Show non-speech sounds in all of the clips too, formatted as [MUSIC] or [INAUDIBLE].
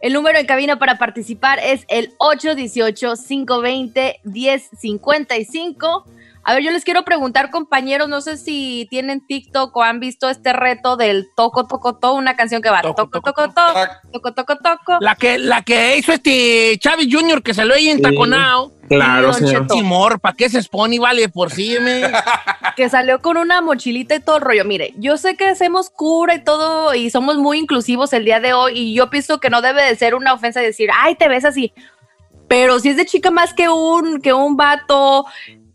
El número en cabina para participar es el 818-520-1055. A ver, yo les quiero preguntar, compañeros, no sé si tienen TikTok o han visto este reto del toco, toco, to, una canción que va toco, toco, toco, to, toco, toco, toco. La que, la que hizo este Chavi Jr. que salió ahí en Taconao. Claro, señor. Timor, ¿para qué se expone? Vale, por sí, me. [LAUGHS] que salió con una mochilita y todo el rollo. Mire, yo sé que hacemos cura y todo y somos muy inclusivos el día de hoy y yo pienso que no debe de ser una ofensa decir, ay, te ves así. Pero si es de chica más que un, que un vato,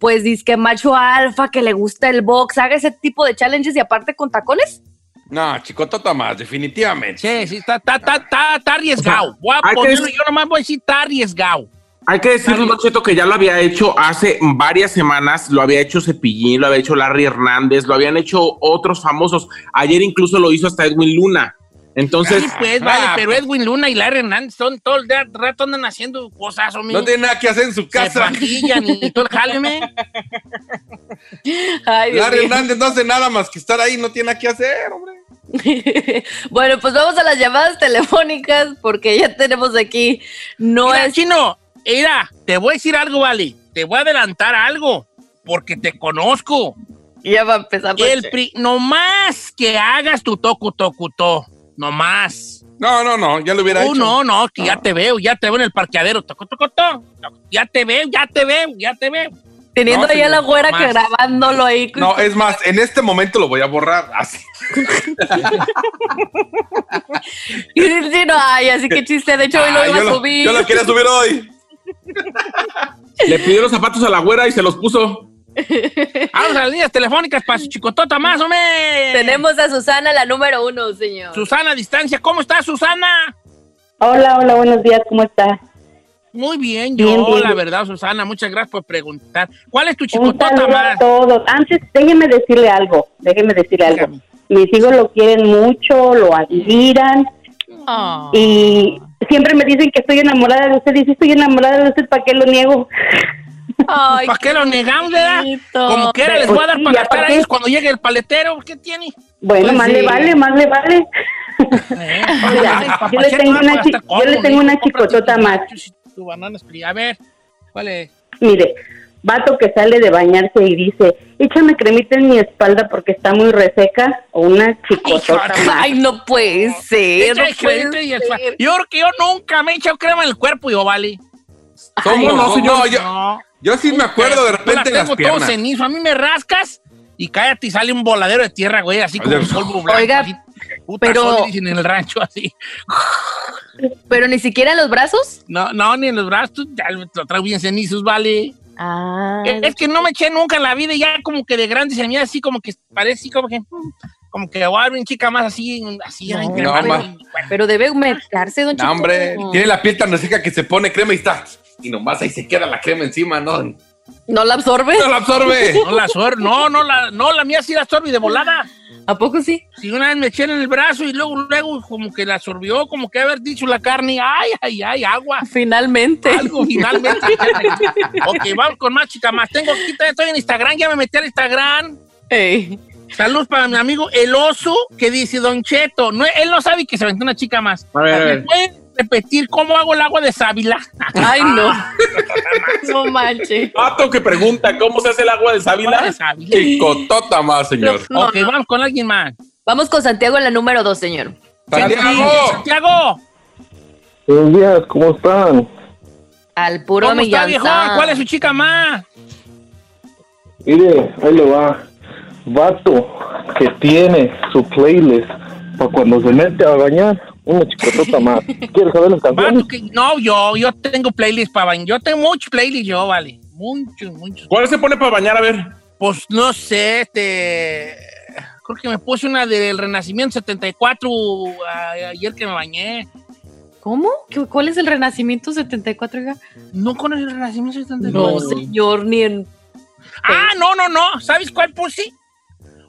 pues dice que macho alfa, que le gusta el box, haga ese tipo de challenges y aparte con tacones. No, chicotota más, definitivamente. Sí, sí, está, está, está, está, está arriesgado. Voy a hay que ponerlo, decir- yo nomás voy a decir, está arriesgado. Hay que decirle, Don Cheto, que ya lo había hecho hace varias semanas, lo había hecho Cepillín, lo había hecho Larry Hernández, lo habían hecho otros famosos. Ayer incluso lo hizo hasta Edwin Luna. Entonces, Sí, pues, ah, vale, pero pues. Edwin Luna y Larry Hernández son todo el rato andan haciendo cosas, hombre. No tiene nada que hacer en su Se casa. maquillan y todo el jale, me. [LAUGHS] Ay, Dios Larry mío. Hernández no hace nada más que estar ahí, no tiene nada que hacer, hombre. [LAUGHS] bueno, pues vamos a las llamadas telefónicas porque ya tenemos aquí. No Mira, es. chino, mira, te voy a decir algo, vale. Te voy a adelantar algo, porque te conozco. Ya va a empezar. El Noche. pri- no más que hagas tu toco, toco, to. No más. No, no, no, ya lo hubiera Uh, hecho. no, no, que ya te veo, ya te veo en el parqueadero. Toco, toco, to. Ya te veo, ya te veo, ya te veo. Teniendo No, ahí a la güera que grabándolo ahí. No, es más, en este momento lo voy a borrar. Así. [LAUGHS] No, ay, así que chiste. De hecho, hoy lo Ah, iba a lo, subir. yo lo quería subir hoy. [LAUGHS] le pidió los zapatos a la güera y se los puso. Vamos a las líneas telefónicas para su chicotota más, o menos. Tenemos a Susana, la número uno, señor. Susana a distancia. ¿Cómo estás, Susana? Hola, hola, buenos días, ¿cómo está? Muy bien, yo, Bien, bien. la verdad, Susana. Muchas gracias por preguntar. ¿Cuál es tu chicotota saludo a más? todos. Antes, déjeme decirle algo, déjeme decirle algo. Dígame. Mis hijos lo quieren mucho, lo admiran Ah. y siempre me dicen que estoy enamorada de usted. Dice, estoy enamorada de usted, ¿para qué lo niego? Ay, ¿Para qué lo negamos, verdad? Como quiera, les voy a dar Sí, para a ellos cuando llegue el paletero. ¿Qué tiene? Bueno, Pues más sí. le vale, más le vale. Eh, [LAUGHS] Mira, ay, yo le tengo una chi- yo le tengo una chicotota más. Tu. A ver, ¿cuál es? Mire, vato que sale de bañarse y dice, échame cremita en mi espalda porque está muy reseca, o una chicotota Híjole. más. Ay, no puede ser. No puede ser. Yo creo que yo nunca me he echado crema en el cuerpo, yo, vale. ¿Cómo Ay, no, no, señor? No. yo sí me acuerdo de Yo repente la en las tengo todo cenizo. A mí me rascas y cállate y sale un voladero de tierra, güey, así como un polvo blanco. Oiga, así, puta pero- dicen en el rancho, así. [LAUGHS] Pero ni siquiera en los brazos. No, no, ni en los brazos, ya lo traigo bien cenizos, vale. Ah. Es es que no me eché nunca en la vida y ya como que de grande se me así como que parece así como que como que voy a ver una chica más así, así, No, crema, bueno. Pero debe humectarse, don No, Chico. hombre, tiene la piel tan reseca que se pone crema y está. Y nomás ahí se queda la crema encima, ¿no? No ¿No la absorbe? la absorbe. No la absorbe, no, no, la, no, la mía sí la absorbe de volada. ¿A poco sí? Si una vez me eché en el brazo y luego, luego como que la absorbió, como que haber dicho la carne, ay, ay, ay, agua. Finalmente. Algo finalmente. [LAUGHS] ok, vamos con más chica más. Tengo aquí, estoy en Instagram, ya me metí al Instagram. Ey. Saludos para mi amigo El Oso, que dice Don Cheto. No, él no sabe que se aventó una chica más. A ver, a ¿Me ver. Repetir cómo hago el agua de sábila? Ay, no. [LAUGHS] no manches. Vato que pregunta cómo se hace el agua de Agua de sábila. sábila. Chicotota más, señor. No, ok, no. vamos con alguien más. Vamos con Santiago en la número dos, señor. Santiago. Santiago, Buenos días, ¿cómo están? Al puro ¿cómo está, viejón? ¿Cuál es su chica más? Mire, ahí le va. Vato que tiene su playlist para cuando se mete a bañar, una chicotota más. ¿Quieres saber las canciones? Que- no, yo, yo tengo playlist para bañar. Yo tengo muchos playlists, yo, vale. Muchos, muchos. ¿Cuál se pone para bañar? A ver. Pues no sé, este. Creo que me puse una del Renacimiento 74 a- ayer que me bañé. ¿Cómo? ¿Qué- ¿Cuál es el Renacimiento 74? oiga? ¿No conoces el Renacimiento 74? No, señor, ni en... Ah, no, no, no. ¿Sabes cuál puse?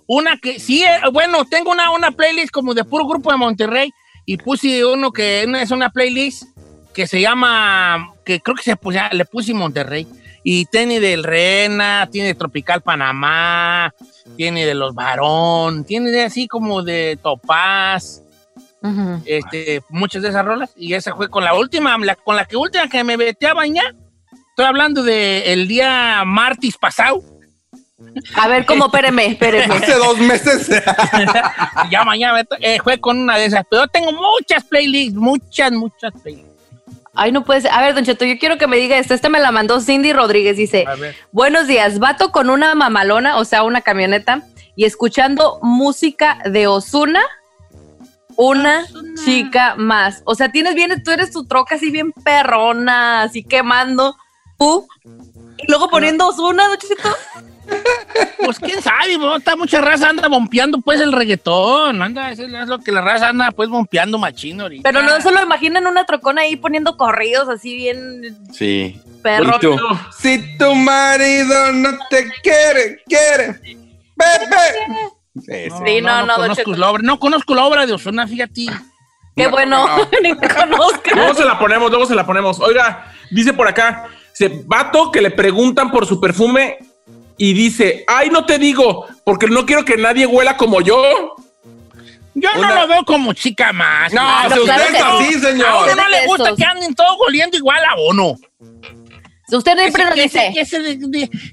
Una que sí, eh, bueno, tengo una, una playlist como de puro grupo de Monterrey y puse uno que es una playlist que se llama, que creo que se puse, le puse Monterrey. Y tiene del Rena, tiene de Tropical Panamá, tiene de Los Varón, tiene de así como de Topaz, este, muchas de esas rolas. Y esa fue con la última, la- con la que última que me metí a bañar. Estoy hablando de el día martes pasado. A ver, ¿cómo? Espéreme, espéreme. Hace dos meses. [LAUGHS] ya mañana eh, con una de esas. Pero yo tengo muchas playlists, muchas, muchas playlists. Ay, no puede ser. A ver, Don Cheto, yo quiero que me diga esto. Esta me la mandó Cindy Rodríguez. Dice, A ver. buenos días, vato con una mamalona, o sea, una camioneta, y escuchando música de Osuna, una chica más. O sea, tienes bien, tú eres tu troca así bien perrona, así quemando. Tú, y luego poniendo Osuna, Don Cheto. Pues quién sabe, ¿no? Está mucha raza anda bompeando pues el reggaetón. Anda, eso es lo que la raza anda pues bompeando machino ahorita. Pero no se lo imaginan una trocona ahí poniendo corridos así bien Sí. perro. Tú, Si tu marido no te quiere, quiere. Bebe. Sí, sí. Sí, no, no, Don conozco la obra, no conozco la obra de Osuna, fíjate. Qué bueno, [LAUGHS] ni me conozca. Luego se la ponemos, luego se la ponemos. Oiga, dice por acá, dice, vato que le preguntan por su perfume y dice, ay, no te digo, porque no quiero que nadie huela como yo. Yo no lo veo como chica más. No, si no, usted claro es que no. así, A uno señor. no le gusta que anden todos oliendo igual a uno. Usted siempre nos que, dice, se,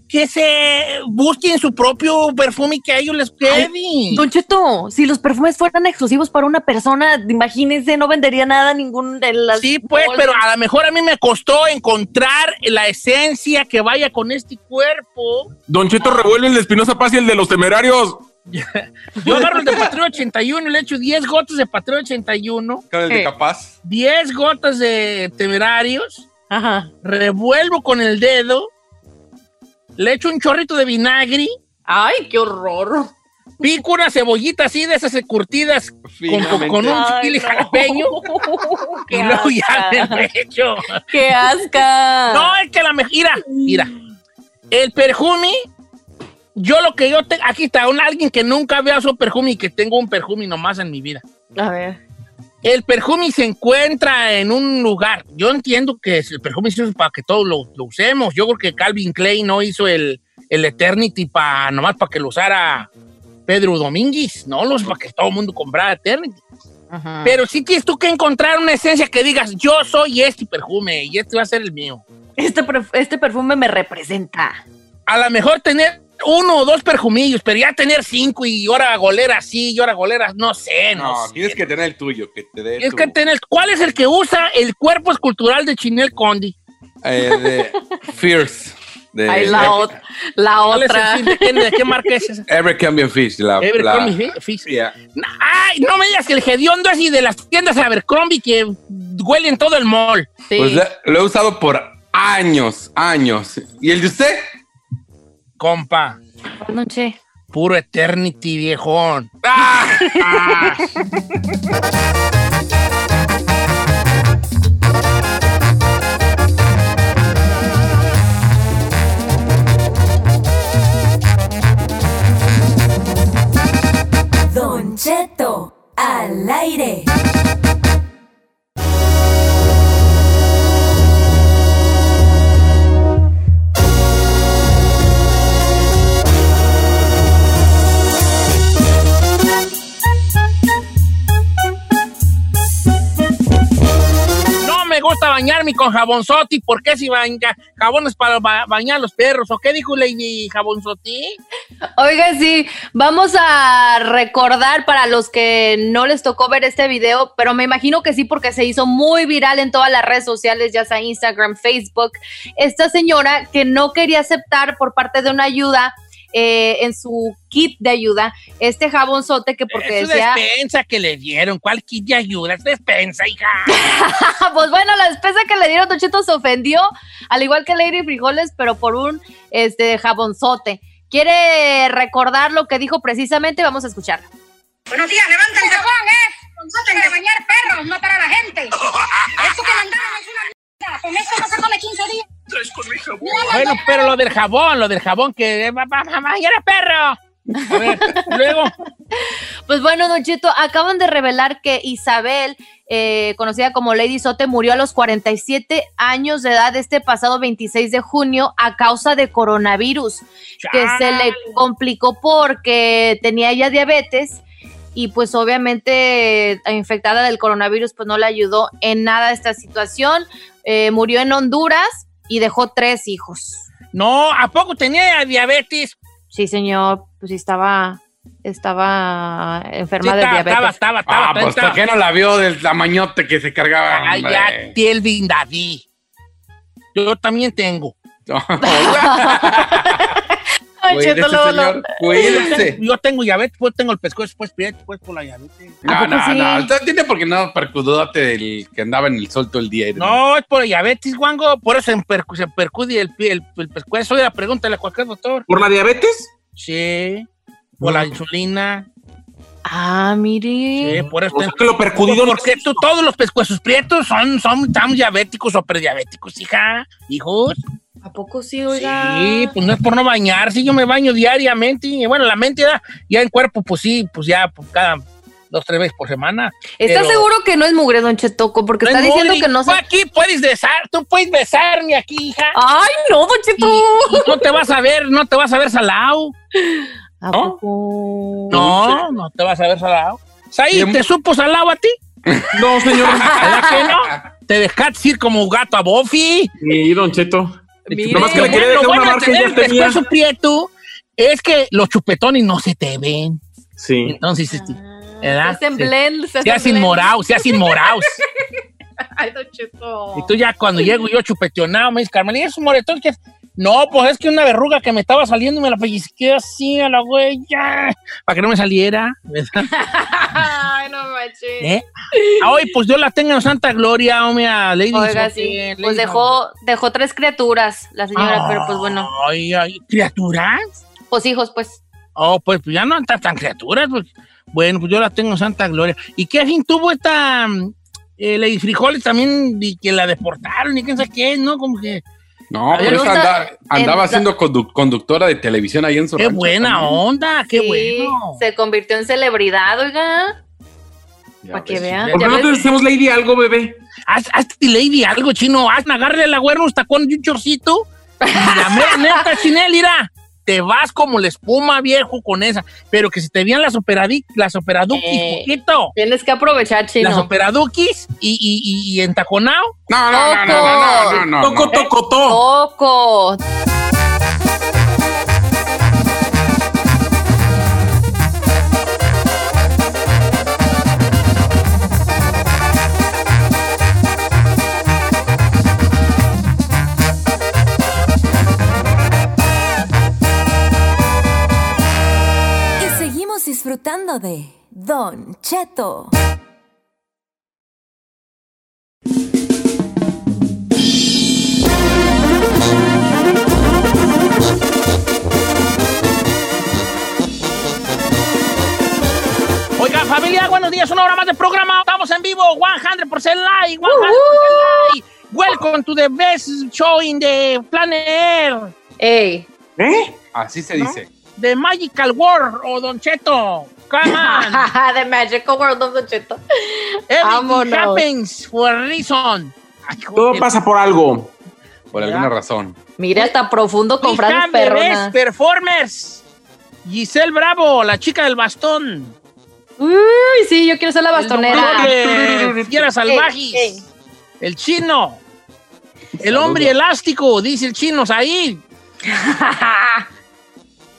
que, se, que busquen su propio perfume y que a ellos les quede. Don Cheto, si los perfumes fueran exclusivos para una persona, imagínense, no vendería nada ningún de las. Sí, pues, bolsas. pero a lo mejor a mí me costó encontrar la esencia que vaya con este cuerpo. Don Cheto revuelve el de Espinosa Paz y el de los temerarios. [LAUGHS] Yo agarro el de Patrio 81 y le echo 10 gotas de Patrio 81, Con el de capaz. 10 gotas de temerarios, Ajá. revuelvo con el dedo, le echo un chorrito de vinagre, Ay, qué horror. pico una cebollita así de esas curtidas con, un chile no. jalapeño [LAUGHS] y luego ya asca. me echo. Qué asca. No, es que la mejor. Mira, mira. El perfume. Yo lo que yo tengo. Aquí está, un, alguien que nunca vea su perfume y que tengo un perfume nomás en mi vida. A ver. El perfume se encuentra en un lugar. Yo entiendo que el perfume se usa para que todos lo, lo usemos. Yo creo que Calvin Klein no hizo el, el Eternity para nomás para que lo usara Pedro Domínguez. No, los para que todo el mundo comprara Eternity. Ajá. Pero sí tienes tú que encontrar una esencia que digas, yo soy este perfume y este va a ser el mío. Este, este perfume me representa. a lo mejor tener uno o dos perfumillos, pero ya tener cinco y ahora golera sí y ahora golera, no sé, no, No, sé. tienes que tener el tuyo, que te dé Es tu- que tener, ¿cuál es el que usa el cuerpo escultural de Chinel Condi? eh, de Fierce. De Ay, la, ot- la ¿Cuál es el otra. ¿De, qué, de qué marca es esa? Abercrombie Fish. La, la- Abercrombie Fitch. Yeah. Ay, no me digas que el hediondo así de las tiendas Abercrombie que huelen todo el mall. Sí. Pues lo he usado por años, años. ¿Y el de usted? Compa, Noche. puro Eternity, viejón. [LAUGHS] ¡Ah! Don con jabonzotti. ¿Por qué si baña jabones para ba- bañar los perros? ¿O qué dijo Lady Jabonzotti? Oiga, sí, vamos a recordar para los que no les tocó ver este video, pero me imagino que sí porque se hizo muy viral en todas las redes sociales, ya sea Instagram, Facebook, esta señora que no quería aceptar por parte de una ayuda eh, en su kit de ayuda este jabonzote que porque es su decía, despensa que le dieron. ¿Cuál kit de ayuda? Es despensa, hija. [LAUGHS] pues bueno, la despensa que le dieron Don Cheto se ofendió, al igual que Lady Frijoles, pero por un este jabonzote. ¿Quiere recordar lo que dijo precisamente? Vamos a escucharlo. Buenos días, levanten el jabón, ¿eh? De bañar perros, no para la gente. [LAUGHS] Eso que mandaron Bueno, pero lo del jabón, lo del jabón que va- ya era perro. A ver, [LAUGHS] luego. Pues bueno, Don Cheto, acaban de revelar que Isabel, eh, conocida como Lady Sote, murió a los 47 años de edad este pasado 26 de junio a causa de coronavirus, que se le complicó porque tenía ya diabetes y pues obviamente eh, infectada del coronavirus pues no le ayudó en nada esta situación. Eh, murió en Honduras y dejó tres hijos. No, ¿a poco tenía diabetes? Sí, señor, pues sí estaba, estaba enferma Sí, de estaba, diabetes. estaba, estaba, estaba, Ah, pues. ¿por qué no la vio del tamañote que se cargaba? Ay, hombre? ya, Telvin David. Yo también tengo. [LAUGHS] [LAUGHS] Cuídese, señor, cuídese. [LAUGHS] Yo tengo diabetes, pues tengo el pescuezo, después prieto, después por la diabetes. ¿A No, no, sí? no. Usted tiene porque no percudote del que andaba en el sol todo el día. No, es por la diabetes, guango. Por eso se, percu- se percude el, pie- el, el pescuezo. Oiga, pregúntale a cualquier doctor. ¿Por la diabetes? Sí. Por la insulina. Ah, mire. Sí, por eso. O sea que lo percudido no Porque tú, todos los pescuezos prietos son, son tan diabéticos o prediabéticos, hija. Hijos. ¿A poco sí, oiga? Sí, pues no es por no bañarse. Yo me baño diariamente. Y bueno, la mente ya, ya en cuerpo, pues sí, pues ya pues, cada dos, tres veces por semana. ¿Estás Pero- seguro que no es mugre, Don Chetoco? Porque está es diciendo que no Tú se... aquí puedes besar, tú puedes besarme aquí, hija. ¡Ay, no, Don Y, Cheto! y no te vas a ver, no te vas a ver salado. ¿A ¿no? poco? No, no te vas a ver salado. Saí. ¿te supo salado a ti? [LAUGHS] No, señor. ¿Verdad que no? Te dejaste ir como gato a Buffy. Sí, Don Cheto. Mire. Nomás que le quería dejar bueno una marca tener ya el tenía. pescuezo prieto es que los chupetones no se te ven. Sí. Entonces, este, Ah, ¿verdad? Se hacen blend, se se hacen morados, se hacen morados. [LAUGHS] Ay, Don Cheto. Y tú ya cuando llego yo chupeteonado, me dices, Carmelita, es un moretón que... No, pues es que una verruga que me estaba saliendo y me la pellizqué así a la huella para que no me saliera. Ay, no manches. ¿Eh? Ah, Hoy, pues yo la tengo en Santa Gloria, hombre, a Lady Oiga, Sophie, sí. Lady Pues dejó, dejó tres criaturas, la señora, pero pues bueno. Ay, ay, ¿criaturas? Pues hijos, pues. Oh, pues, pues ya no están tan criaturas. Pues. Bueno, pues yo la tengo en Santa Gloria. ¿Y qué fin tuvo esta mm, eh, Lady Frijoles también? Y que la deportaron y quién sabe qué, ¿no? Como que... No, pero esa anda- andaba en- siendo condu- conductora de televisión ahí en su ¡Qué rancho buena también. onda! ¡Qué Sí, bueno! Se convirtió en celebridad, oiga. Para que ves, vea. ya- ¿Por qué no te decimos Lady algo, bebé? Haz, hazte Lady algo, chino. Haz, agarre la güera unos tacones y un chorcito. Y la mera neta, chinel, mira. Te vas como la espuma, viejo, con esa. Pero que se te vean las, operadi las operaduquis, Eh. poquito. Tienes que aprovechar, chino. Las operaduquis y, y, y. No, no, no, no, no, no, no, no. Disfrutando de Don Cheto. Oiga, familia, buenos días. Una hora más de programa. Estamos en vivo. 100% live. 100% live. Welcome to the best show in the planet. Ey. ¿Eh? Así se dice. The Magical World o Don Cheto. Come on. [LAUGHS] The Magical World of Don Cheto. Everything Vámonos. happens for a reason. Ay, Todo pasa por algo. Por alguna razón. Mira, hasta profundo con frases perronas. performers. Giselle Bravo, la chica del bastón. Uy, sí, yo quiero ser la bastonera. Fieras salvajes. El chino. El hombre elástico, dice el chino, ahí.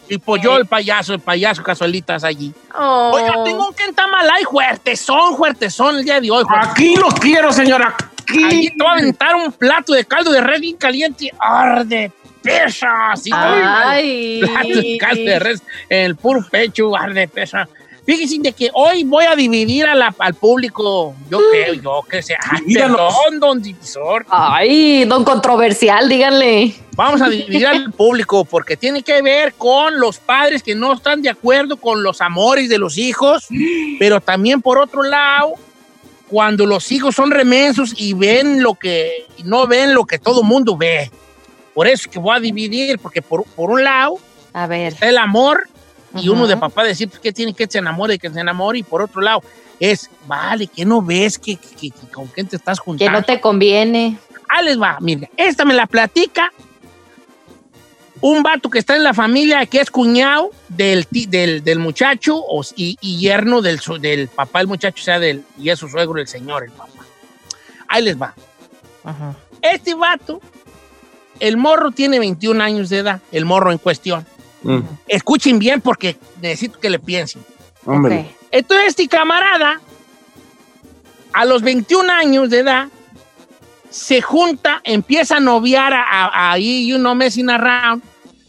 Y pues yo, el payaso, el payaso, casualitas allí. Oh. Oiga, tengo un quentamalay fuertezón, fuertezón el día de hoy. fuertezón. Aquí lo quiero, señora. Allí te va a aventar un plato de caldo de res bien caliente. ¡Arde! Pesa, así, Ay. plato de caldo de res en el puro pecho, arde, pesa. Fíjense de que hoy voy a dividir a la- al público. Yo creo, yo que sé. Ay, Divídanos. perdón, don divisor. Ay, don controversial, díganle. Vamos a dividir al [LAUGHS] público porque tiene que ver con los padres que no están de acuerdo con los amores de los hijos, pero también por otro lado, cuando los hijos son remensos y ven lo que, y no ven lo que todo mundo ve. Por eso es que voy a dividir, porque por, por un lado A ver. está el amor y uno de papá decir pues, que tiene que se enamore, que se enamore, y por otro lado es, vale, que no ves que, que- que- con quién te estás Que juntando. no te conviene. Ahí les va, mira, esta me la platica un vato que está en la familia que es cuñado del, del, del muchacho y, y yerno del, del papá del muchacho, o sea, del, y es su suegro, el señor, el papá. Ahí les va. Este vato, el morro tiene 21 años de edad, el morro en cuestión. Mm, Escuchen bien porque necesito que le piensen. hombre. Entonces, este camarada, a los 21 años de edad, se junta, empieza a noviar a- a- ahí, you know, messing around,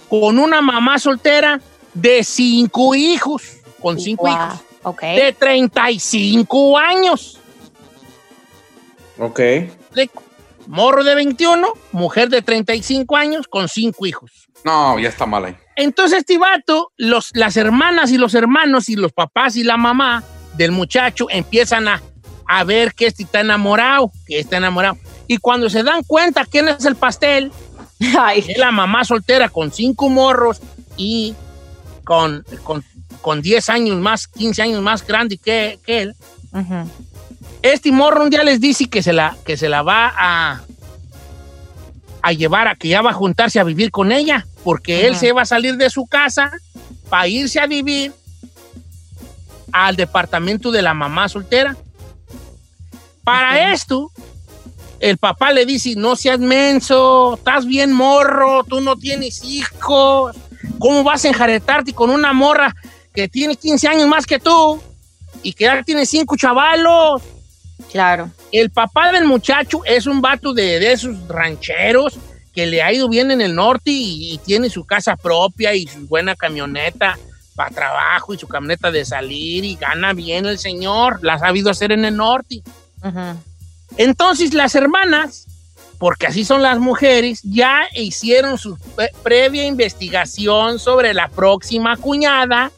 con una mamá soltera de cinco hijos, con cinco Guau, hijos, Ok. de 35 años. Ok. Le- Morro de 21, mujer de 35 años, con cinco hijos. No, ya está mal ahí. Entonces, este vato, los, las hermanas y los hermanos y los papás y la mamá del muchacho empiezan a, a ver que este está enamorado, que está enamorado. Y cuando se dan cuenta quién es el pastel, [LAUGHS] Ay. es la mamá soltera con cinco morros y con, con, con 10 años más, 15 años más grande que, que él. Este morro un día les dice que se la, que se la va a, a llevar, a que ya va a juntarse a vivir con ella, porque él se va a salir de su casa para irse a vivir al departamento de la mamá soltera. Para esto, el papá le dice, no seas menso, estás bien morro, tú no tienes hijos, ¿cómo vas a enjaretarte con una morra que tiene 15 años más que tú y que ya tiene cinco chavalos? Claro. El papá del muchacho es un vato de, de esos rancheros que le ha ido bien en el norte y, y tiene su casa propia y su buena camioneta para trabajo y su camioneta de salir y gana bien el señor. La ha sabido hacer en el norte. Entonces las hermanas, porque así son las mujeres, ya hicieron su pre- previa investigación sobre la próxima cuñada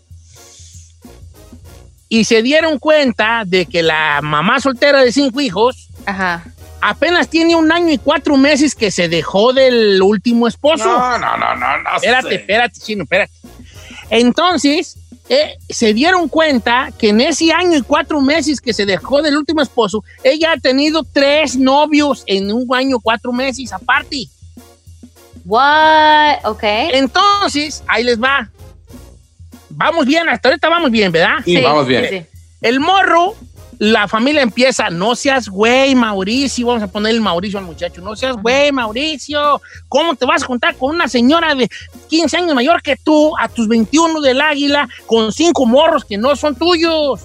y se dieron cuenta de que la mamá soltera de cinco hijos Ajá. apenas tiene un año y cuatro meses que se dejó del último esposo. No, no, no, no, no. Espérate, sé. espérate, chino, espérate. Entonces, eh, se dieron cuenta que en ese año y cuatro meses que se dejó del último esposo, ella ha tenido tres novios en un año y cuatro meses aparte. What? Ok. Entonces, ahí les va. Vamos bien, hasta ahorita vamos bien, ¿verdad? Sí, vamos bien. sí. El morro, la familia empieza, no seas güey, Mauricio, vamos a poner el Mauricio al muchacho, no seas güey, Mauricio, ¿cómo te vas a juntar con una señora de 15 años mayor que tú, a tus 21 del águila, con cinco morros que no son tuyos?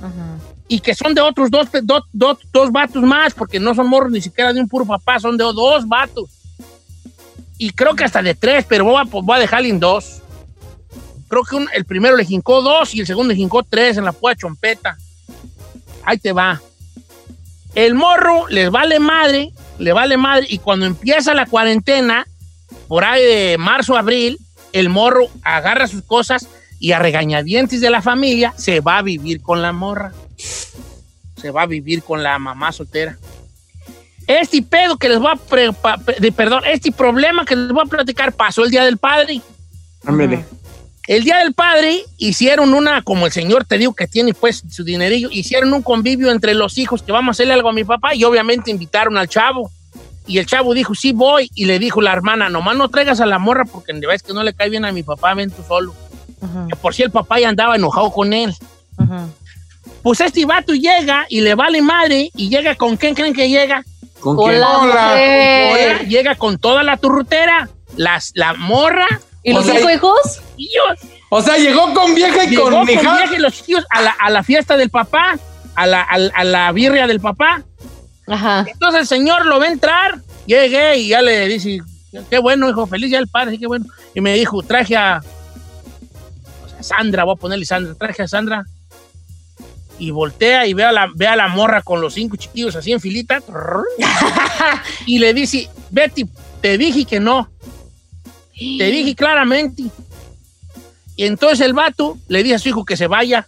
Ujú. Y que son de otros dos, dos, dos, dos vatos más, porque no son morros ni siquiera de un puro papá, son de dos vatos. Y creo que hasta de tres, pero voy a, voy a dejarle en dos. Creo que un- el primero le jincó dos y el segundo le jincó tres en la pura chompeta. Ahí te va. El morro les vale madre, le vale madre, y cuando empieza la cuarentena, por ahí de marzo, abril, el morro agarra sus cosas y a regañadientes de la familia se va a vivir con la morra. Se va a vivir con la mamá soltera. Este pedo que les voy a, pre- pa- pe- de- perdón, este problema que les voy a platicar pasó el Día del Padre. Ándale. El Día del Padre hicieron una, como el señor te digo que tiene pues su dinerillo, hicieron un convivio entre los hijos que vamos a hacerle algo a mi papá y obviamente invitaron al chavo. Y el chavo dijo, sí voy. Y le dijo la hermana, nomás no traigas a la morra porque ves que no le cae bien a mi papá, ven tú solo. Ujú. Que por si el papá ya andaba enojado con él. Ujú. Pues este vato llega y le vale madre y llega con quién creen que llega. ¿Con Con quién? Hola. Hola, llega con toda la turrutera, las, la morra ¿Y los O sea, cinco hijos? y yo. O sea, llegó con vieja y Llegó con con hija. viaje los tíos a la, a la fiesta del papá, a la, a, la- a la birria del papá. Ajá. Entonces el señor lo ve entrar, llegué y ya le dice, qué bueno, hijo, feliz ya el padre, sí, qué bueno. Y me dijo, traje a, o sea, Sandra, voy a ponerle Sandra, traje a Sandra. Y voltea y ve a la, ve a la morra con los cinco chiquillos así en filita. [LAUGHS] y le dice, Betty, te dije que no. Te dije claramente. Y entonces el vato le dice a su hijo que se vaya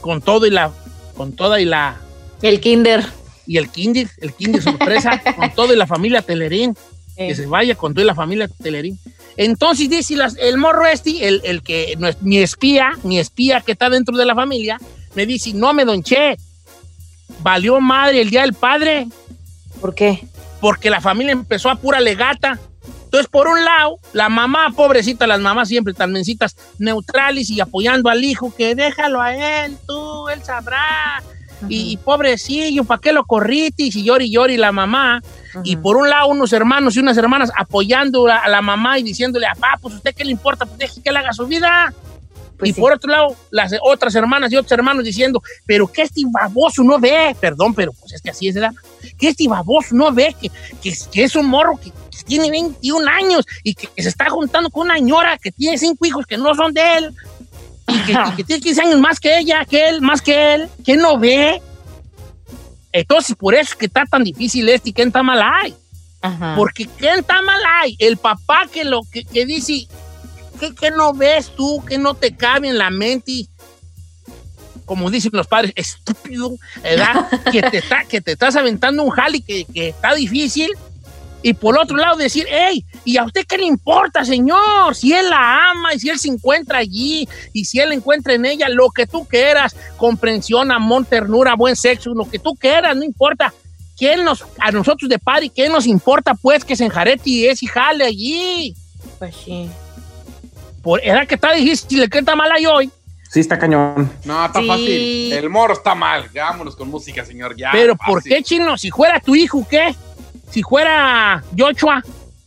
con todo y la, con toda y la, El kinder. y el kinder, el kinder sorpresa, [LAUGHS] con todo y la familia Telerín. Que se vaya con toda la familia Telerín. Entonces dice las- el morro este, el, el que, no es, mi espía, mi espía que está dentro de la familia, me dice, no me donché. Valió madre el día del padre. ¿Por qué? Porque la familia empezó a pura legata. Entonces, por un lado, la mamá, pobrecita, las mamás siempre tan mencitas, neutrales y apoyando al hijo, que déjalo a él, tú, él sabrá. Y, y pobrecillo, ¿para qué lo corriste? Y llori, llori la mamá. Y por un lado, unos hermanos y unas hermanas apoyando a, a la mamá y diciéndole, a papá, pues usted qué le importa, pues deje que él haga su vida. Pues y sí. por otro lado, las otras hermanas y otros hermanos diciendo, pero que este baboso no ve, perdón, pero pues es que así es, ¿verdad? Que este baboso no ve que, que, que es un morro que, que tiene 21 años y que, se está juntando con una ñora que tiene cinco hijos que no son de él y que, y que tiene 15 años más que ella, que él, más que él, que no ve. Entonces, por eso es que está tan difícil este y que está mal hay. Ajá. Porque ¿quién está mal hay? El papá que lo que, que dice, ¿qué, qué no ves tú? que no te cabe en la mente? Como dicen los padres, estúpido, ¿verdad? [LAUGHS] que, te está, que te estás aventando un jali que, que está difícil. Y por otro lado decir, hey, ¿y a usted qué le importa, señor? Si él la ama y si él se encuentra allí y si él encuentra en ella lo que tú quieras, comprensión, amor, ternura, buen sexo, lo que tú quieras, no importa. ¿Quién nos, a nosotros de padre, qué nos importa pues que se enjarete y es y jale allí? Pues sí. Por, era que está difícil, que está mal ahí hoy. Sí, está cañón. No, está Sí. fácil. El morro está mal. Ya vámonos con música, señor. Ya. Pero ¿por qué, chino? Si fuera tu hijo, ¿qué? Si fuera Joshua.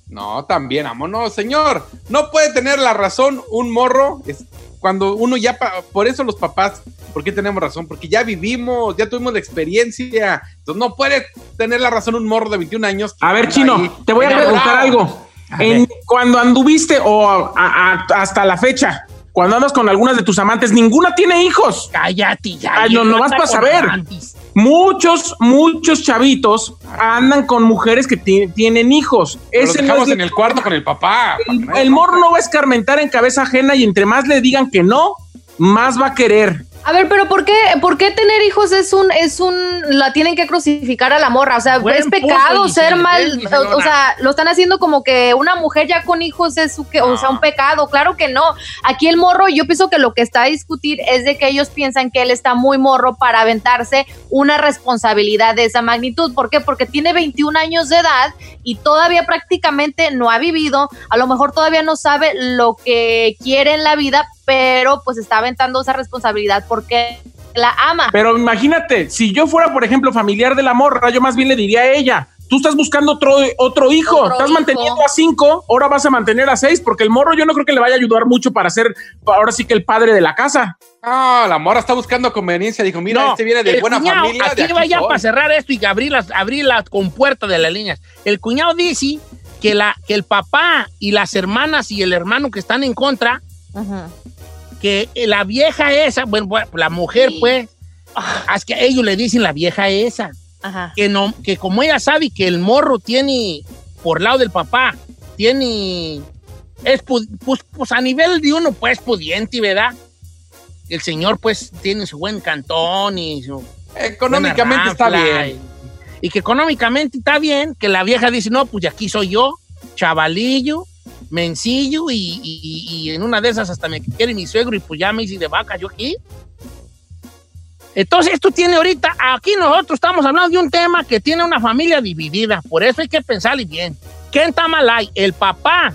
No, también, amo. No, señor. No puede tener la razón un morro. Es cuando uno ya. pa- por eso los papás. ¿Por qué tenemos razón? Porque ya vivimos, ya tuvimos la experiencia. Entonces no puede tener la razón un morro de 21 años. A ver, Chino, ahí te voy a preguntar algo. En- cuando anduviste o a- a- hasta la fecha, cuando andas con algunas de tus amantes, ninguna tiene hijos. Cállate ya. Ay, no, anda para saber. amantes. Muchos, muchos chavitos andan con mujeres que ti- tienen hijos. Pero Los no es en el cuarto con el papá. el, el morro no va a escarmentar en cabeza ajena y entre más le digan que no, más va a querer. A ver, pero ¿por qué, ¿por qué tener hijos es un, es un, la tienen que crucificar a la morra? O sea, Buen es pecado ser mal, o, o sea, lo están haciendo como que una mujer ya con hijos es su, que, o sea, un pecado. Claro que no. Aquí el morro, yo pienso que lo que está a discutir es de que ellos piensan que él está muy morro para aventarse una responsabilidad de esa magnitud. ¿Por qué? Porque tiene 21 años de edad y todavía prácticamente no ha vivido, a lo mejor todavía no sabe lo que quiere en la vida, pero pues está aventando esa responsabilidad porque la ama. Pero imagínate, si yo fuera, por ejemplo, familiar de la morra, yo más bien le diría a ella, tú estás buscando otro, otro hijo, Otro estás hijo. manteniendo a cinco, ahora vas a mantener a seis, porque el morro yo no creo que le vaya a ayudar mucho para ser, ahora sí que el padre de la casa. No, la morra está buscando conveniencia. Dijo, mira, No, este viene de el buena cuñado, familia. de Aquí aquí va ya soy. para cerrar esto y abrir las, abrir la compuerta de las líneas. El cuñado dice que, la, que el papá y las hermanas y el hermano que están en contra, Ajá. que la vieja esa, bueno, bueno, la mujer, Sí. pues, es que ellos le dicen la vieja esa, Ajá. que, no, que como ella sabe que el morro tiene, por lado del papá, tiene, es pu- pues, pues a nivel de uno, pues, pudiente, ¿verdad? El señor, pues, tiene su buen cantón y su Económicamente está bien. Y, y que económicamente está bien, que la vieja dice, no, pues aquí soy yo, chavalillo, mencillo, y, y- y en una de esas hasta me quiere mi suegro y pues ya me hice de vaca yo aquí. Entonces esto tiene ahorita, aquí nosotros estamos hablando de un tema que tiene una familia dividida, por eso hay que pensarle bien. ¿Quién está mal? El papá,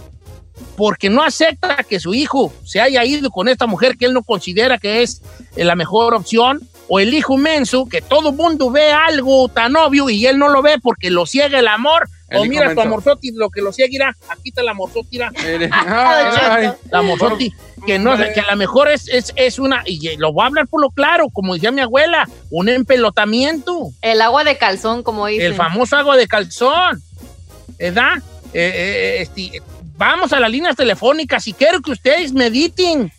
porque no acepta que su hijo se haya ido con esta mujer que él no considera que es eh, la mejor opción, o el hijo menso, que todo mundo ve algo tan obvio y él no lo ve porque lo ciega el amor. O mira tu amorzotti, lo que lo seguirá. Aquí está la amorzotti, ay, [LAUGHS] ay. La amorzotti, que, no, que a lo mejor es, es, es una, y lo voy a hablar por lo claro, como decía mi abuela, un empelotamiento. El agua de calzón, como dicen. El famoso agua de calzón. ¿Verdad? Eh, eh, este, vamos a las líneas telefónicas y quiero que ustedes mediten.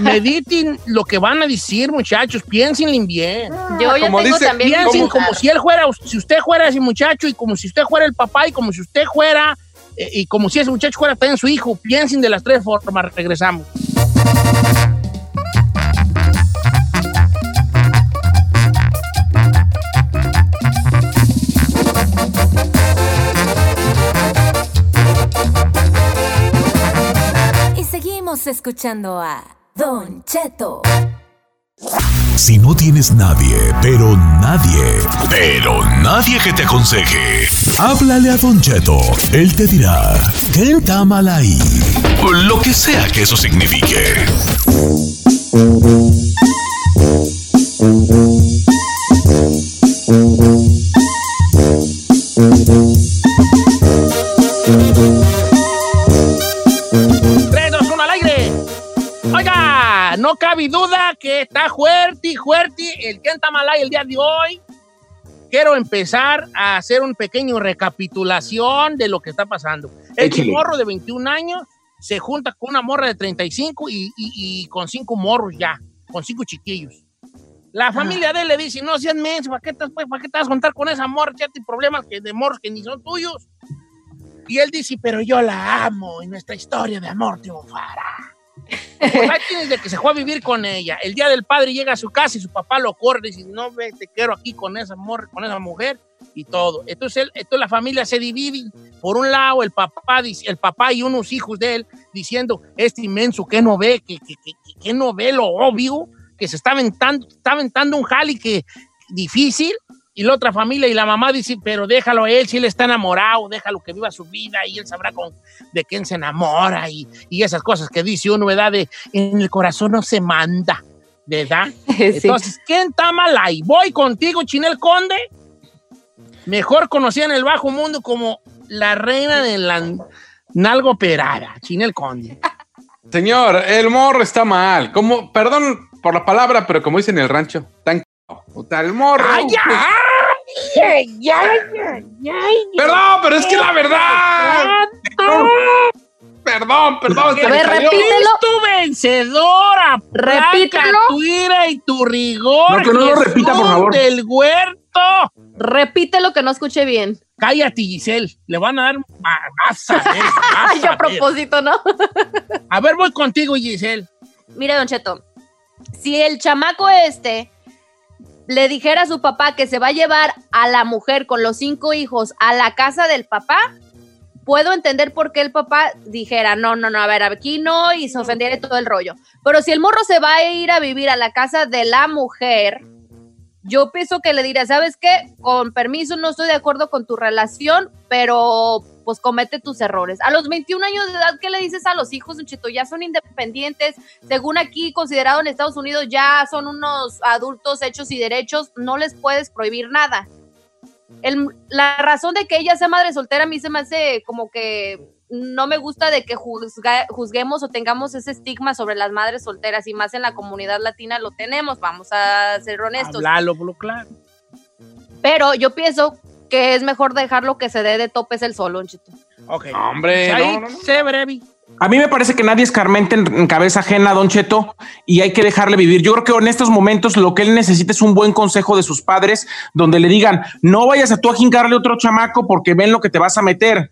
Mediten lo que van a decir, muchachos. Piensen bien. Yo ya Como tengo dice- también Piensen como si él fuera, si usted fuera ese muchacho y como si usted fuera el papá y como si usted fuera, eh, y como si ese muchacho fuera también su hijo. Piensen de las tres formas. Regresamos. Y seguimos escuchando a Don Cheto. Si no tienes nadie, pero nadie, pero nadie que te aconseje, háblale a Don Cheto. Él te dirá, ¿qué está mal ahí? Lo que sea que eso signifique. Fuerte el Kentamalay el día de hoy. Quiero empezar a hacer un pequeño recapitulación de lo que está pasando. Échale. morro de 21 años se junta con una morra de 35 y, y- y con cinco morros ya, con cinco chiquillos. La familia de él le dice, no seas menso, ¿para qué, te, pues, ¿para qué te vas a juntar con esa morra? Ya tienes problemas que, de morros que ni son tuyos. Y él dice, pero yo la amo y nuestra historia de amor triunfará. Pues [LAUGHS] ahí tienes de que se fue a vivir con ella. El día del padre llega a su casa y su papá lo corre y dice, no, ve, te quiero aquí con esa, con esa mujer y todo. Entonces, él, entonces la familia se divide. Por un lado, el papá, el papá y unos hijos de él diciendo, este inmenso que no ve, que, que, que, que- que no ve lo obvio, que se está aventando, está aventando un jali que difícil. Y la otra familia y la mamá dice, pero déjalo a él, si él está enamorado, déjalo que viva su vida y él sabrá con, de quién se enamora y, y esas cosas que dice uno, ¿verdad? De en el corazón no se manda, ¿verdad? [LAUGHS] Sí. Entonces, ¿quién está mal ahí? Voy contigo, Chinel Conde, mejor conocida en el bajo mundo como la reina de la nalgo operada, Chinel Conde. Señor, el morro está mal. Como, perdón por la palabra, pero como dicen en el rancho, tan c******. o el morro. ¡Ay, ya! ¡Ay, ya, ya, ya! Perdón, pero es que la verdad. Perdón, perdón. A ver, repítelo. tu vencedora, Repítelo. Tu ira y tu rigor. No, que no lo repita, por favor. del huerto. Repite lo que no escuché bien. Cállate, Giselle. Le van a dar. Ah, Vas [LAUGHS] a Ay, a propósito, ¿no? A ver, voy contigo, Giselle. Mire, Don Cheto, si el chamaco este le dijera a su papá que se va a llevar a la mujer con los cinco hijos a la casa del papá, puedo entender por qué el papá dijera, no, no, no, a ver, aquí no, y se ofendiera todo el rollo. Pero si el morro se va a ir a vivir a la casa de la mujer, yo pienso que le diría, ¿sabes qué? Con permiso, no estoy de acuerdo con tu relación, pero pues comete tus errores. A los 21 años de edad, ¿qué le dices a los hijos, Don Cheto? Ya son independientes, según aquí considerado en Estados Unidos, ya son unos adultos hechos y derechos, no les puedes prohibir nada. El- la razón de que ella sea madre soltera a mí se me hace como que no me gusta de que juzga- juzguemos o tengamos ese estigma sobre las madres solteras y más en la comunidad latina lo tenemos, vamos a ser honestos. Hablalo, claro. Pero yo pienso que es mejor dejarlo que se dé de topes el solo, Don Cheto. Ok. Hombre, Ahí, no, no, no. sé breve. A mí me parece que nadie escarmente en, en cabeza ajena, Don Cheto, y hay que dejarle vivir. Yo creo que en estos momentos lo que él necesita es un buen consejo de sus padres, donde le digan, no vayas a tú a jincarle otro chamaco porque ven lo que te vas a meter.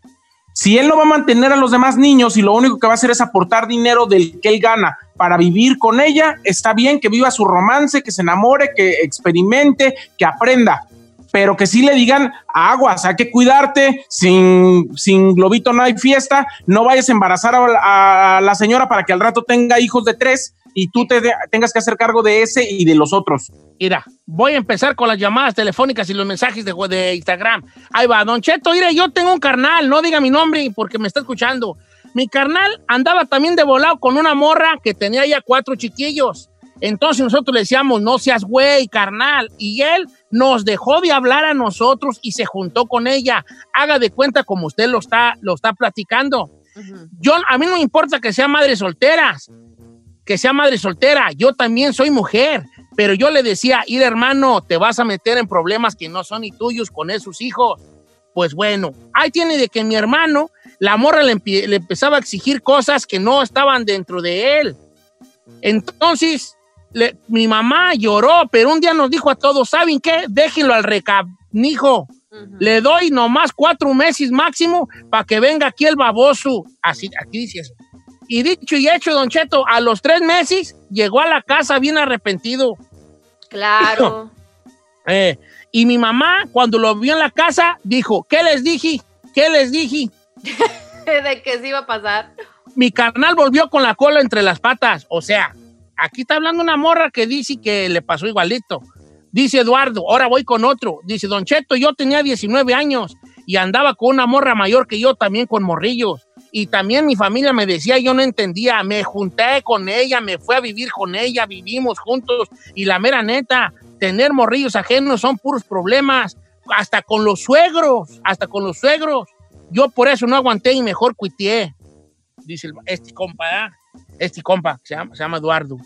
Si él no va a mantener a los demás niños y lo único que va a hacer es aportar dinero del que él gana para vivir con ella, está bien que viva su romance, que se enamore, que experimente, que aprenda pero que sí le digan aguas, hay que cuidarte, sin, sin globito no hay fiesta, no vayas a embarazar a, la señora para que al rato tenga hijos de tres y tú te tengas que hacer cargo de ese y de los otros. Mira, voy a empezar con las llamadas telefónicas y los mensajes de, de Instagram. Ahí va, Don Cheto, mire, yo tengo un carnal, no diga mi nombre porque me está escuchando. Mi carnal andaba también de volado con una morra que tenía ya cuatro chiquillos. Entonces nosotros le decíamos, no seas güey, carnal. Y él nos dejó de hablar a nosotros y se juntó con ella. Haga de cuenta como usted lo está, lo está platicando. Yo, a mí no me importa que sea madre solteras, que sea madre soltera. Yo también soy mujer. Pero yo le decía, ir hermano, te vas a meter en problemas que no son ni tuyos con esos hijos. Pues bueno, ahí tiene de que mi hermano, la morra le, empezaba a exigir cosas que no estaban dentro de él. Entonces, le- mi mamá lloró, pero un día nos dijo a todos, ¿saben qué? Déjenlo al recabnijo. Le doy nomás cuatro meses máximo para que venga aquí el baboso. Así, aquí dice eso. Y dicho y hecho, Don Cheto, a los tres meses llegó a la casa bien arrepentido. Claro. [LAUGHS] Eh, y mi mamá, cuando lo vio en la casa, dijo, ¿qué les dije? ¿Qué les dije? [LAUGHS] de que se iba a pasar. Mi carnal volvió con la cola entre las patas. O sea, aquí está hablando una morra que dice que le pasó igualito. Dice Eduardo, ahora voy con otro. Dice, Don Cheto, yo tenía 19 años y andaba con una morra mayor que yo también con morrillos. Y también mi familia me decía, yo no entendía, me junté con ella, me fui a vivir con ella, vivimos juntos. Y la mera neta, tener morrillos ajenos son puros problemas, hasta con los suegros, hasta con los suegros. Yo por eso no aguanté y mejor cuiteé, dice el- este compa, ¿eh? Este compa, se llama, se llama Eduardo.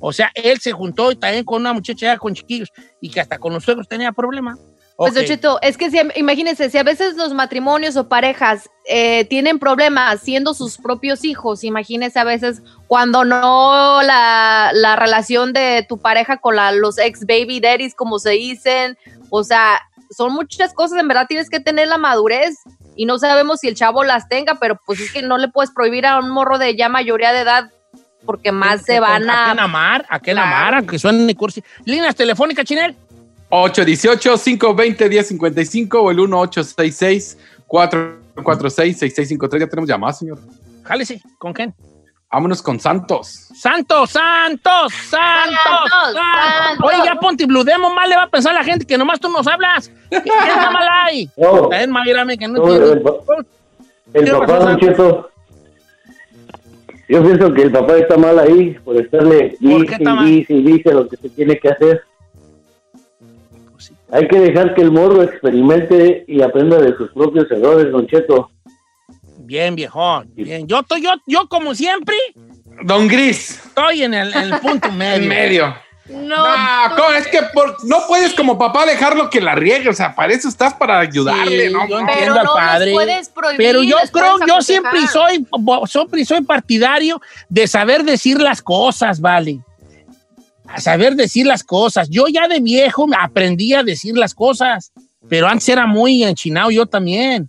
O sea, él se juntó y también con una muchacha ya con chiquillos y que hasta con los suegros tenía problema. Pues, Ok. Don Cheto, es que si, imagínense, si a veces los matrimonios o parejas eh, tienen problemas siendo sus propios hijos, imagínense a veces cuando no la, la relación de tu pareja con la- los ex baby daddies, como se dicen, o sea, son muchas cosas, en verdad tienes que tener la madurez y no sabemos si el chavo las tenga, pero pues es que no le puedes prohibir a un morro de ya mayoría de edad porque más se van ¿A quién a... amar? ¿A quién Claro. amar? A que suenen cursi. Líneas telefónicas, Chinel. 818-520-1055 o el 1866-446-6653. Ya tenemos llamadas, señor. Jálese, ¿con quién? Vámonos con Santos. Santos, Santos, Santos, Santos. Oye, ya ponte Blue Demon, mal le va a pensar la gente que nomás tú nos hablas. ¿Qué está mal ahí? No. Es que no No, el, entiendo. pa- el ¿Qué papá, pasó, Don Santos? Cheto. Yo pienso que el papá está mal ahí por estarle ¿Por qué dice está y mal? dice y dice lo que se tiene que hacer. Pues. Hay que dejar que el morro experimente y aprenda de sus propios errores, Don Cheto. Bien, viejón. Bien. Yo, estoy- yo, yo, como siempre, Don Gris, estoy en el, en el punto medio. en medio. No, No, ¿cómo? es que por- no puedes como papá dejarlo que la riegue, o sea, para eso estás para ayudarle, Sí, ¿no? yo No. entiendo pero al no padre. les puedes prohibir. Pero yo creo, yo siempre soy, siempre soy partidario de saber decir las cosas, ¿vale? A saber decir las cosas. Yo ya de viejo me aprendí a decir las cosas, pero antes era muy enchinado yo también.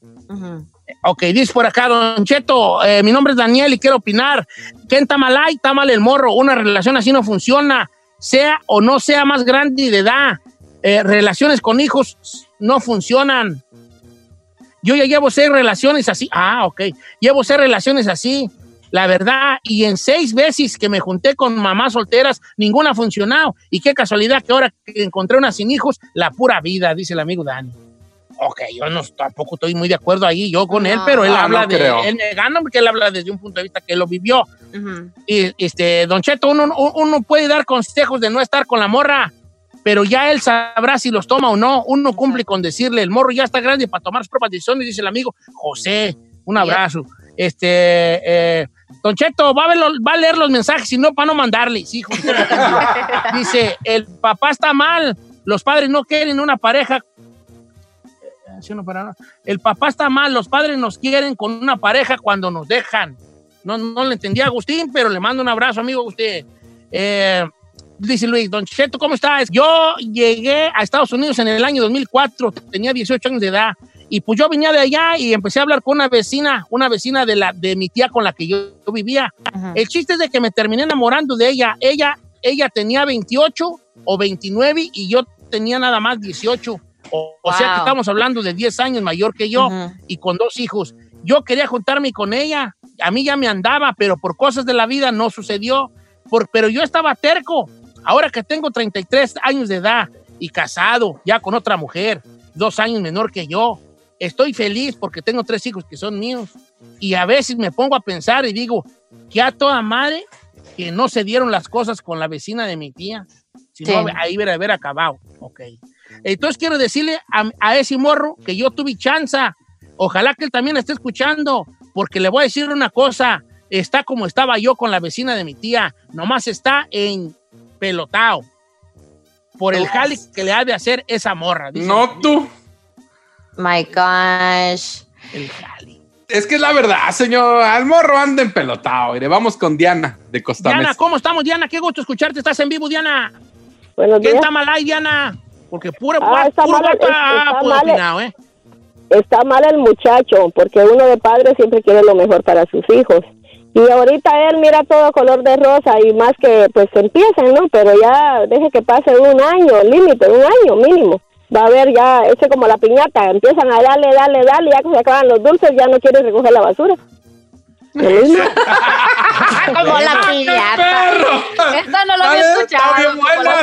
Ok, dice por acá, Don Cheto, eh, mi nombre es Daniel y quiero opinar. ¿Qué en Tamalay? Tamal el morro. Una relación así no funciona, sea o no sea más grande de edad. Eh, relaciones con hijos no funcionan. Yo ya llevo seis relaciones así. Ah, ok. Llevo seis relaciones así. La verdad, y en seis veces que me junté con mamás solteras, ninguna ha funcionado. Y qué casualidad que ahora que encontré una sin hijos, la pura vida, dice el amigo Dani. Ok, yo no tampoco estoy muy de acuerdo ahí, yo con él, No. pero él Ah, habla no de. creo. Él me gana porque él habla desde un punto de vista que él lo vivió. Ujú. Y este, Don Cheto, uno, uno puede dar consejos de no estar con la morra, pero ya él sabrá si los toma o no. Uno cumple con decirle, el morro ya está grande para tomar sus propias decisiones, dice el amigo José. Un abrazo. Este, eh, Don Cheto, va a, ver va a leer los mensajes, si no, para no mandarle. Sí, José. [LAUGHS] dice, el papá está mal, los padres no quieren una pareja. No, para no. El papá está mal, los padres nos quieren con una pareja cuando nos dejan. No, no le entendí a Agustín, pero le mando un abrazo, amigo Agustín. Eh, dice Luis, Don Cheto, ¿cómo estás? Yo llegué a Estados Unidos en el año 2004, tenía 18 años de edad, y pues yo venía de allá y empecé a hablar con una vecina, una vecina de, la, de mi tía con la que yo, yo vivía. El chiste es de que me terminé enamorando de ella. Ella, ella tenía 28 o 29 y yo tenía nada más 18. O, o sea que Wow. estamos hablando de 10 años mayor que yo Ujú. y con dos hijos. Yo quería juntarme con ella. A mí ya me andaba, pero por cosas de la vida no sucedió. Por, pero yo estaba terco. Ahora que tengo 33 años de edad y casado, ya con otra mujer, dos años menor que yo, estoy feliz porque tengo tres hijos que son míos. Y a veces me pongo a pensar y digo, que a toda madre que no se dieron las cosas con la vecina de mi tía. Si no, Sí. ahí hubiera haber acabado. Ok. Entonces quiero decirle a, a ese morro que yo tuve chanza. Ojalá que él también esté escuchando, porque le voy a decir una cosa. Está como estaba yo con la vecina de mi tía. Nomás está en pelotao. Por el jale que le ha de hacer esa morra. dice. No tú. My gosh. El jale. Es que es la verdad, señor. Al morro anda en pelotado. Mire, vamos con Diana de Costa Diana, Mesa. ¿cómo estamos, Diana? Qué gusto escucharte. Estás en vivo, Diana. Buenos ¿Quién días. está mal ahí, Diana? Porque puro, Ah, está puro mal, está puro mal. opinado, ¿eh? Está mal el muchacho, porque uno de padre siempre quiere lo mejor para sus hijos. Y ahorita él mira todo color de rosa y más que pues empiezan, ¿no? Pero ya deje que pase un año, límite, un año mínimo. Va a haber ya, ese como la piñata, empiezan a darle, darle, darle, ya que se acaban los dulces, ya no quiere recoger la basura. [LAUGHS] Como la piñata. Esta no lo Dale, había escuchado.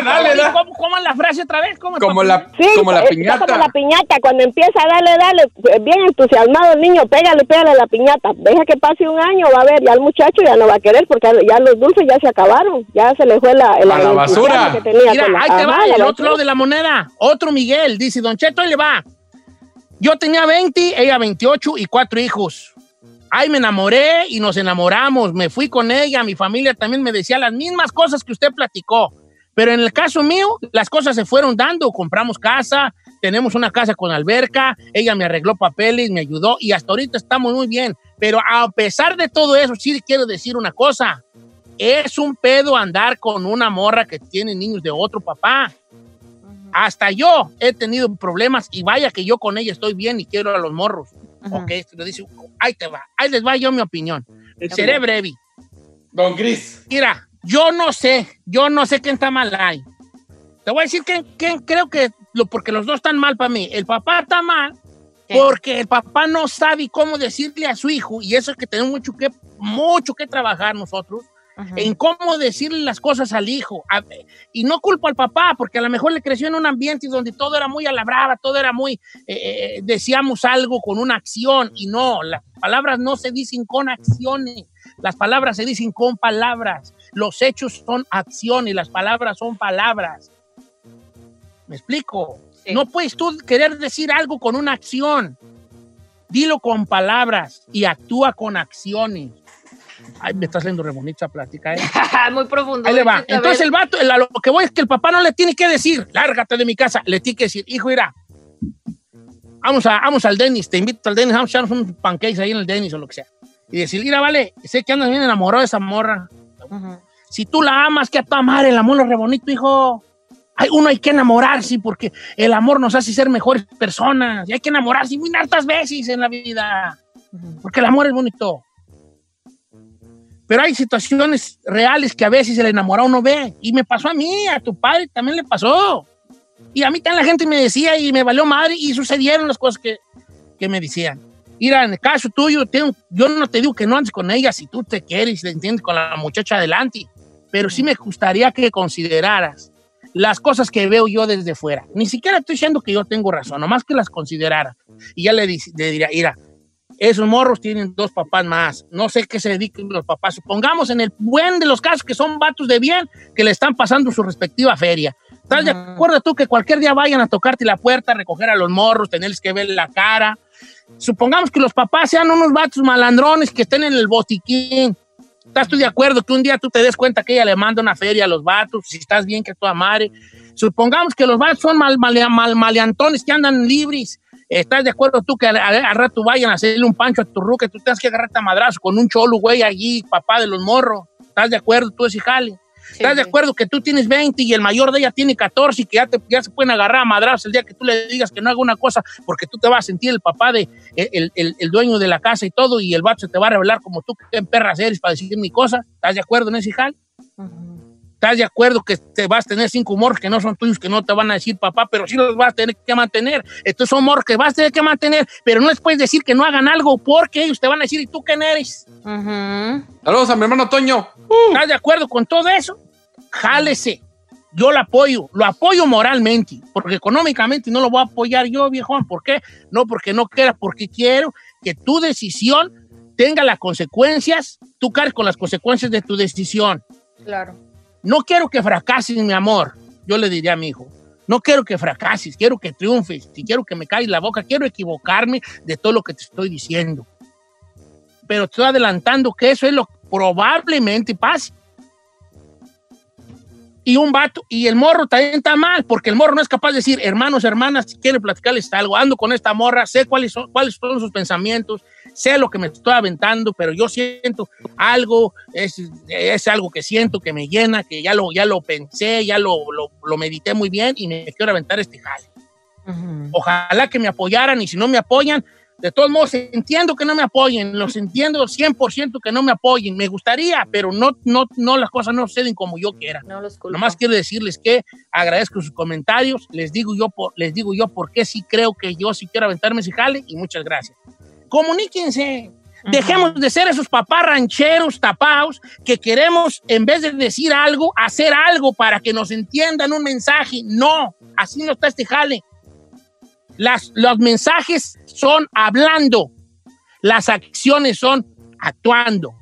dale, dale. ¿Cómo, la frase otra vez? ¿Cómo Como la, Sí, como la está piñata. como la piñata, cuando empieza a darle, darle, eh, bien entusiasmado el niño, pégale, pégale la piñata. Deja que pase un año, va a ver, ya el muchacho ya no va a querer porque ya los dulces ya se acabaron, ya se le fue la, el A la el basura. que tenía Mira, la- ahí te ajá, va, la el otro lado de la moneda. Otro Miguel, dice, Don Cheto, ahí le va. Yo tenía 20, ella 28 y cuatro hijos. Ahí me enamoré y nos enamoramos. Me fui con ella, mi familia también me decía las mismas cosas que usted platicó. Pero en el caso mío, las cosas se fueron dando. Compramos casa, tenemos una casa con alberca, ella me arregló papeles, me ayudó y hasta ahorita estamos muy bien. Pero a pesar de todo eso, sí quiero decir una cosa. Es un pedo andar con una morra que tiene niños de otro papá. Hasta yo he tenido problemas y vaya que yo con ella estoy bien y quiero a los morros. Ok, esto lo dice, ahí te va, ahí les va yo mi opinión. Seré breve. Don Gris. Mira, yo no sé, yo no sé quién está mal ahí. Te voy a decir que, que creo que, lo, porque los dos están mal para mí. El papá está mal porque el papá no sabe cómo decirle a su hijo, y eso es que tenemos mucho que, mucho que trabajar nosotros, en cómo decirle las cosas al hijo. A- y no culpo al papá, porque a lo mejor le creció en un ambiente donde todo era muy a la brava, todo era muy, eh, eh, decíamos algo con una acción, y no, las palabras no se dicen con acciones, las palabras se dicen con palabras, los hechos son acciones, las palabras son palabras. ¿Me explico? No puedes tú querer decir algo con una acción. Dilo con palabras y actúa con acciones. Ay, me está haciendo re bonita esa plática, ¿eh? [LAUGHS] Muy profundo. Ahí le va. Entonces el vato, el- lo que voy es que el papá no le tiene que decir, lárgate de mi casa, le tiene que decir, hijo, mira, vamos, a, vamos al Denis, te invito al Denis, vamos a echarnos unos pancakes ahí en el Denis o lo que sea. Y decir, mira, vale, sé que andas bien enamorado de esa morra. Si tú la amas, que a tu madre, el amor es re bonito, hijo. Hay, uno hay que enamorarse porque el amor nos hace ser mejores personas. Y hay que enamorarse muy hartas veces en la vida. Porque el amor es bonito. Pero hay situaciones reales que a veces el enamorado no ve. Y me pasó a mí, a tu padre también le pasó. Y a mí también la gente me decía y me valió madre y sucedieron las cosas que, que me decían. Mira, en el caso tuyo, tengo- yo no te digo que no andes con ella si tú te quieres te entiendes con la muchacha adelante. Pero sí me gustaría que consideraras las cosas que veo yo desde fuera. Ni siquiera estoy diciendo que yo tengo razón, nomás que las consideraras. Y ya le, le diría, mira, esos morros tienen dos papás más. No sé qué se dediquen los papás. Supongamos en el buen de los casos que son vatos de bien que le están pasando su respectiva feria. ¿Estás de acuerdo tú que cualquier día vayan a tocarte la puerta, recoger a los morros, tenerles que ver la cara? Supongamos que los papás sean unos vatos malandrones que estén en el botiquín. ¿Estás tú de acuerdo que un día tú te des cuenta que ella le manda una feria a los vatos? Si estás bien, que tu madre. Supongamos que los vatos son mal, mal- mal- maleantones que andan libres. ¿Estás de acuerdo tú que al, al- rato vayan a hacerle un pancho a tu ruca? Tú tienes que agarrarte a madrazo con un cholo, güey, allí, papá de los morros. ¿Estás de acuerdo tú ese jale? ¿Estás de acuerdo que tú tienes 20 y el mayor de ella tiene 14 y que ya, te- ya se pueden agarrar a madrazos el día que tú le digas que no haga una cosa porque tú te vas a sentir el papá de el, el- el dueño de la casa y todo y el vato se te va a revelar como tú en perras eres para decir mi cosa? ¿Estás de acuerdo en ese jale? ¿Estás de acuerdo que te vas a tener cinco morros que no son tuyos, que no te van a decir papá, pero sí los vas a tener que mantener? Estos son morros que vas a tener que mantener, pero no les puedes decir que no hagan algo porque ellos te van a decir, ¿y tú quién eres? Saludos a mi hermano Toño. ¿Estás de acuerdo con todo eso? Jálese. Yo lo apoyo, lo apoyo moralmente, porque económicamente no lo voy a apoyar yo, viejón. ¿Por qué? No porque no quiera, porque quiero que tu decisión tenga las consecuencias, tú cargues con las consecuencias de tu decisión. Claro. No quiero que fracases, mi amor. Yo le diría a mi hijo, no quiero que fracases, quiero que triunfes, si quiero que me caigas la boca, quiero equivocarme de todo lo que te estoy diciendo. Pero estoy adelantando que eso es lo probablemente pase. Y un vato, y el morro también está mal, porque el morro no es capaz de decir, hermanos, hermanas, si quieren platicarles algo, ando con esta morra, sé cuáles son, cuáles son sus pensamientos, sé lo que me estoy aventando, pero yo siento algo, es, es algo que siento que me llena, que ya lo, ya lo pensé, ya lo, lo, lo medité muy bien y me quiero aventar este jale. Ojalá que me apoyaran y si no me apoyan, de todos modos entiendo que no me apoyen, los entiendo 100% que no me apoyen, me gustaría, pero no, no, no las cosas no suceden como yo quiera. No los culpo. Nomás quiero decirles que agradezco sus comentarios, les digo yo por, les digo yo por qué sí creo que yo sí quiero aventarme ese jale y muchas gracias. Comuníquense. Dejemos de ser esos papás rancheros tapados que queremos, en vez de decir algo, hacer algo para que nos entiendan un mensaje. No, así no está este jale. Las, los mensajes son hablando, las acciones son actuando.